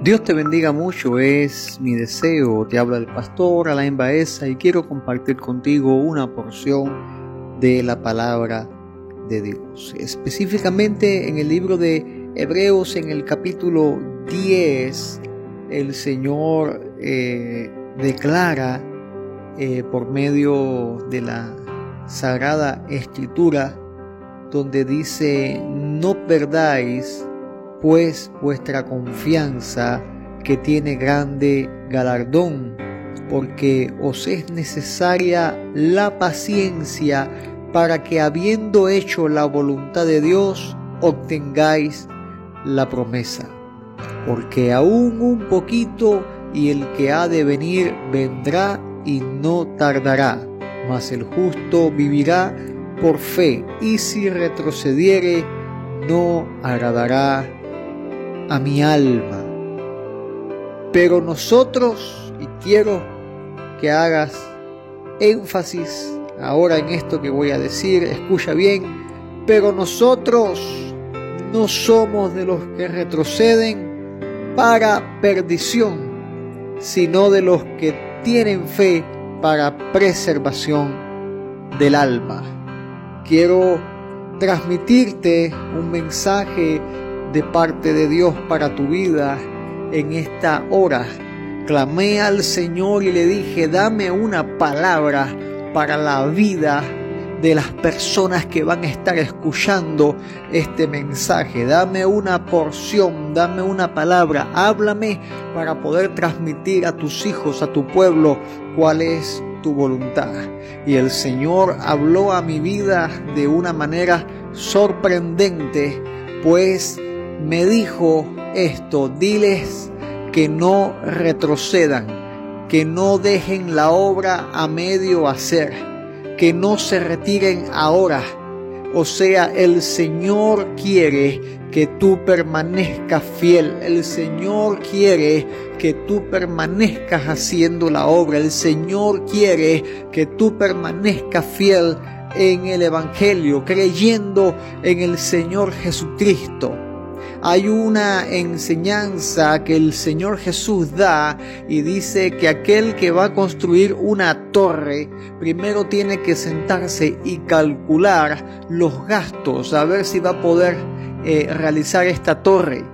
Dios te bendiga mucho, es mi deseo. Te habla el pastor Alain Baeza y quiero compartir contigo una porción de la palabra de Dios. Específicamente en el libro de Hebreos, en el capítulo 10, el Señor eh, declara eh, por medio de la Sagrada Escritura, donde dice, no perdáis pues vuestra confianza que tiene grande galardón, porque os es necesaria la paciencia para que habiendo hecho la voluntad de Dios, obtengáis la promesa. Porque aún un poquito y el que ha de venir vendrá y no tardará, mas el justo vivirá por fe, y si retrocediere, no agradará a mi alma. Pero nosotros, y quiero que hagas énfasis ahora en esto que voy a decir, escucha bien, pero nosotros no somos de los que retroceden para perdición, sino de los que tienen fe para preservación del alma. Quiero transmitirte un mensaje de parte de Dios para tu vida en esta hora. Clamé al Señor y le dije, dame una palabra para la vida de las personas que van a estar escuchando este mensaje. Dame una porción, dame una palabra, háblame para poder transmitir a tus hijos, a tu pueblo, cuál es tu voluntad. Y el Señor habló a mi vida de una manera sorprendente, pues me dijo esto, diles que no retrocedan, que no dejen la obra a medio hacer, que no se retiren ahora. O sea, el Señor quiere que tú permanezcas fiel. El Señor quiere que tú permanezcas haciendo la obra. El Señor quiere que tú permanezcas fiel en el Evangelio, creyendo en el Señor Jesucristo hay una enseñanza que el Señor Jesús da y dice que aquel que va a construir una torre primero tiene que sentarse y calcular los gastos, a ver si va a poder eh, realizar esta torre.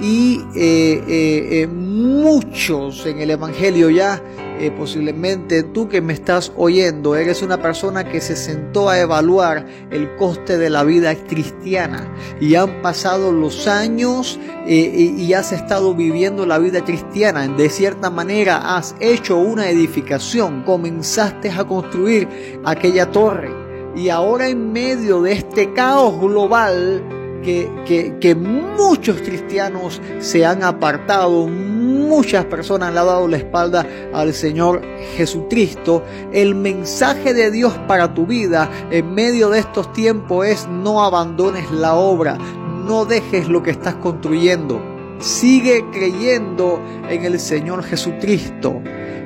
Y eh, eh, muchos en el Evangelio ya eh, posiblemente tú que me estás oyendo eres una persona que se sentó a evaluar el coste de la vida cristiana y han pasado los años eh, y has estado viviendo la vida cristiana. De cierta manera has hecho una edificación, comenzaste a construir aquella torre y ahora en medio de este caos global, que, muchos cristianos se han apartado, muchas personas han dado la espalda al Señor Jesucristo. El mensaje de Dios para tu vida en medio de estos tiempos es no abandones la obra, no dejes lo que estás construyendo. Sigue creyendo en el Señor Jesucristo.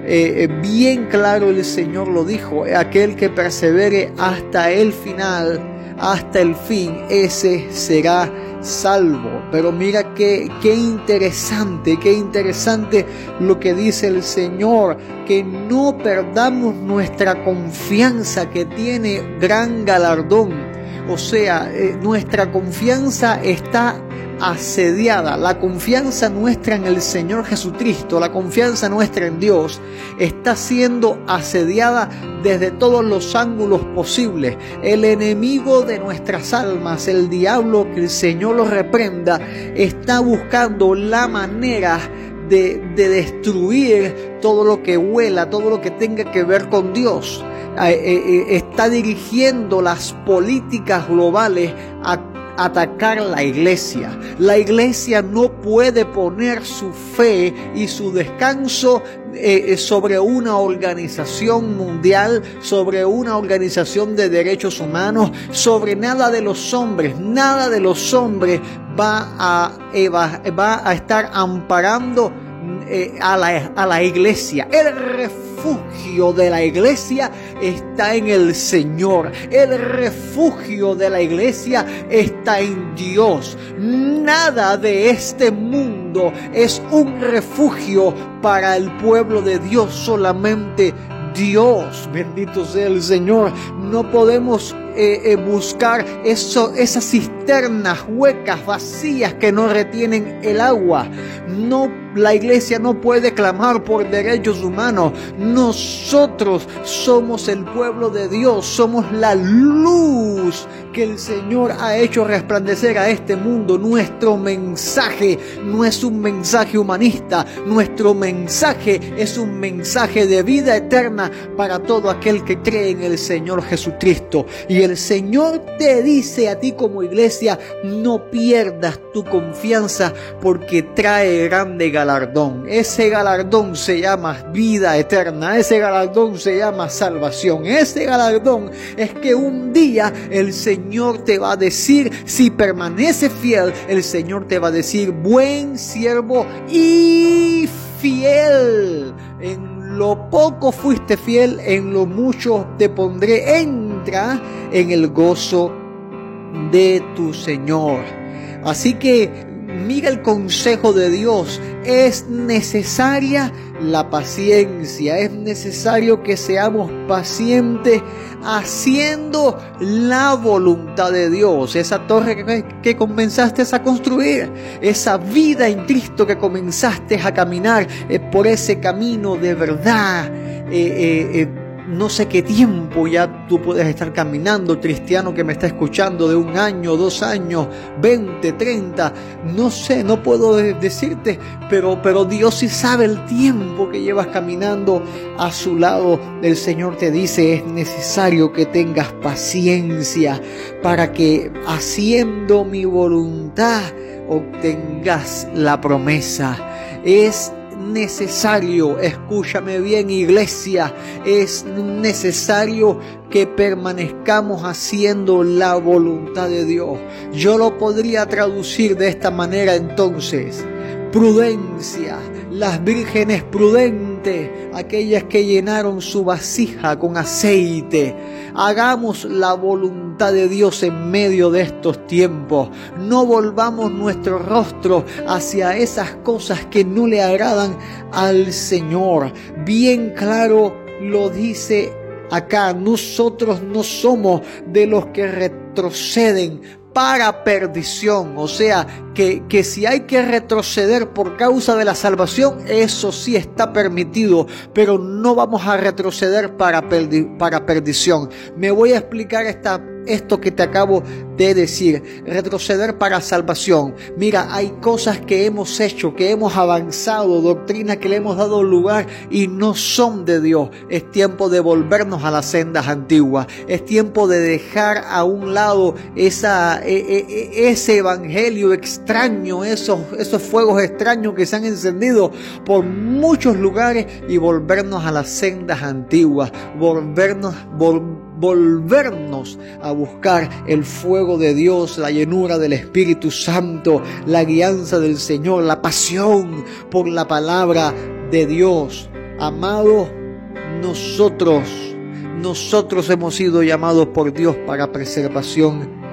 Eh, eh, bien claro el Señor lo dijo, aquel que persevere hasta el final, hasta el fin, ese será salvo. Pero mira qué, qué interesante, qué interesante lo que dice el Señor, que no perdamos nuestra confianza que tiene gran galardón. O sea, eh, nuestra confianza está asediada. La confianza nuestra en el Señor Jesucristo, la confianza nuestra en Dios, está siendo asediada desde todos los ángulos posibles. El enemigo de nuestras almas, el diablo, que el Señor lo reprenda, está buscando la manera de, de, destruir todo lo que huela, todo lo que tenga que ver con Dios. Eh, eh, eh, está dirigiendo las políticas globales a atacar la iglesia. La iglesia no puede poner su fe y su descanso eh, sobre una organización mundial, sobre una organización de derechos humanos, sobre nada de los hombres. Nada de los hombres va a, va a estar amparando eh, a, la, a la iglesia. El refugio de la iglesia está en el Señor. El refugio de la iglesia está en Dios. Nada de este mundo es un refugio para el pueblo de Dios solamente. Dios, bendito sea el Señor. No podemos eh, eh, buscar eso, esas cisternas huecas, vacías que no retienen el agua. No la iglesia no puede clamar por derechos humanos. Nosotros somos el pueblo de Dios, somos la luz que el Señor ha hecho resplandecer a este mundo. Nuestro mensaje no es un mensaje humanista, nuestro mensaje es un mensaje de vida eterna para todo aquel que cree en el Señor Jesucristo. Y el Señor te dice a ti como iglesia, no pierdas tu confianza porque trae grande galardón. Ese galardón se llama vida eterna, ese galardón se llama salvación, ese galardón es que un día el Señor te va a decir, si permanece fiel, el Señor te va a decir, buen siervo y fiel. En lo poco fuiste fiel, en lo mucho te pondré. Entra en el gozo de tu Señor. Así que mira el consejo de Dios. Es necesaria la paciencia. Es necesario que seamos pacientes haciendo la voluntad de Dios. Esa torre que, comenzaste a construir. Esa vida en Cristo que comenzaste a caminar eh, por ese camino de verdad. Eh, eh, no sé qué tiempo ya tú puedes estar caminando, cristiano que me está escuchando de un año, dos años, 20, 30, no sé, no puedo decirte, pero, pero Dios sí sabe el tiempo que llevas caminando a su lado. El Señor te dice, es necesario que tengas paciencia para que haciendo mi voluntad obtengas la promesa. Es necesario, escúchame bien iglesia, es necesario que permanezcamos haciendo la voluntad de Dios. Yo lo podría traducir de esta manera entonces. Prudencia, las vírgenes prudentes, aquellas que llenaron su vasija con aceite. Hagamos la voluntad de Dios en medio de estos tiempos. No volvamos nuestro rostro hacia esas cosas que no le agradan al Señor. Bien claro lo dice acá. Nosotros no somos de los que retroceden para perdición. O sea, que, que si hay que retroceder por causa de la salvación, eso sí está permitido, pero no vamos a retroceder para, para perdición. Me voy a explicar esta esto que te acabo de decir, retroceder para salvación. Mira, hay cosas que hemos hecho, que hemos avanzado, doctrina que le hemos dado lugar y no son de Dios. Es tiempo de volvernos a las sendas antiguas. Es tiempo de dejar a un lado esa, e, e, e, ese evangelio esos, esos fuegos extraños que se han encendido por muchos lugares y volvernos a las sendas antiguas. Volvernos, volvernos a buscar el fuego de Dios, la llenura del Espíritu Santo, la guianza del Señor, la pasión por la palabra de Dios. Amado, nosotros, nosotros hemos sido llamados por Dios para preservación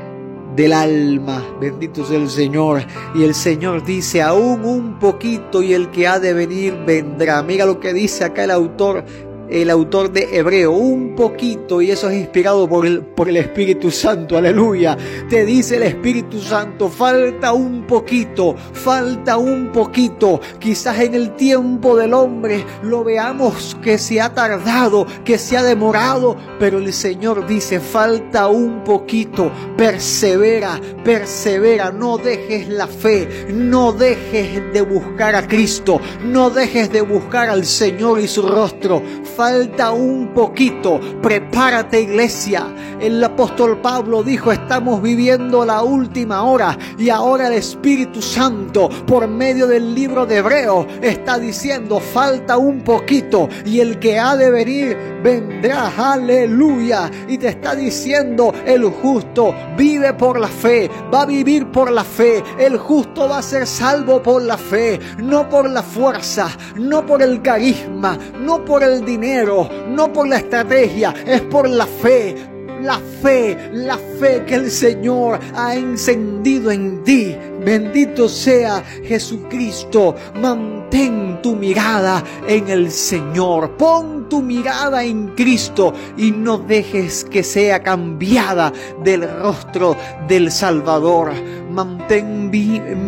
del alma. Bendito sea el Señor. Y el Señor dice, aún un poquito y el que ha de venir vendrá. Mira lo que dice acá el autor el autor de Hebreo, un poquito, y eso es inspirado por el, por el Espíritu Santo, aleluya. Te dice el Espíritu Santo, falta un poquito, falta un poquito. Quizás en el tiempo del hombre lo veamos que se ha tardado, que se ha demorado, pero el Señor dice, falta un poquito, persevera, persevera, no dejes la fe, no dejes de buscar a Cristo, no dejes de buscar al Señor y su rostro falta un poquito. Prepárate iglesia. El apóstol Pablo dijo, estamos viviendo la última hora y ahora el Espíritu Santo por medio del libro de Hebreo está diciendo, falta un poquito y el que ha de venir vendrá. Aleluya. Y te está diciendo, el justo vive por la fe, va a vivir por la fe. El justo va a ser salvo por la fe, no por la fuerza, no por el carisma, no por el no por la estrategia, es por la fe. la fe, la fe que el Señor ha encendido en ti. Bendito sea Jesucristo. Mantén tu mirada en el Señor. Pon tu mirada en Cristo y no dejes que sea cambiada del rostro del Salvador. Mantén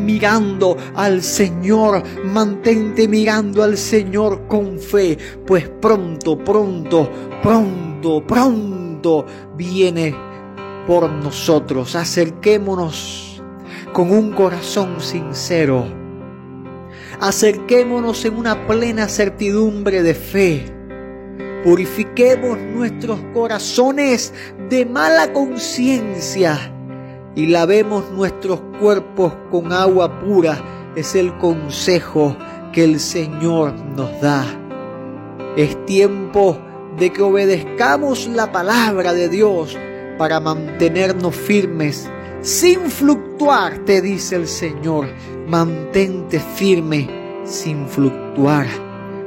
mirando al Señor. Mantente mirando al Señor con fe, pues pronto, pronto, pronto, pronto viene por nosotros. Acerquémonos con un corazón sincero. Acerquémonos en una plena certidumbre de fe. Purifiquemos nuestros corazones de mala conciencia y lavemos nuestros cuerpos con agua pura. Es el consejo que el Señor nos da. Es tiempo de que obedezcamos la palabra de Dios para mantenernos firmes sin fluctuar, te dice el Señor. Mantente firme sin fluctuar.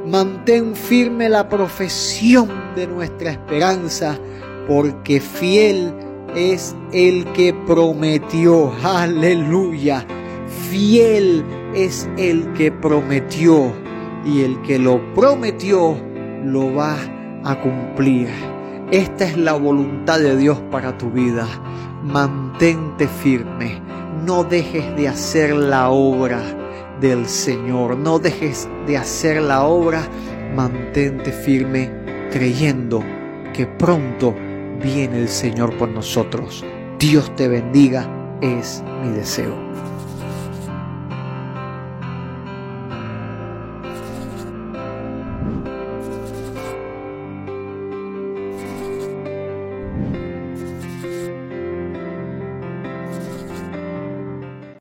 Mantén firme la profesión de nuestra esperanza, porque fiel es el que prometió. Aleluya. Fiel es el que prometió y el que lo prometió lo va a cumplir. Esta es la voluntad de Dios para tu vida. Mantente firme. No dejes de hacer la obra del Señor. No dejes de hacer la obra. Mantente firme creyendo que pronto viene el Señor por nosotros. Dios te bendiga es mi deseo.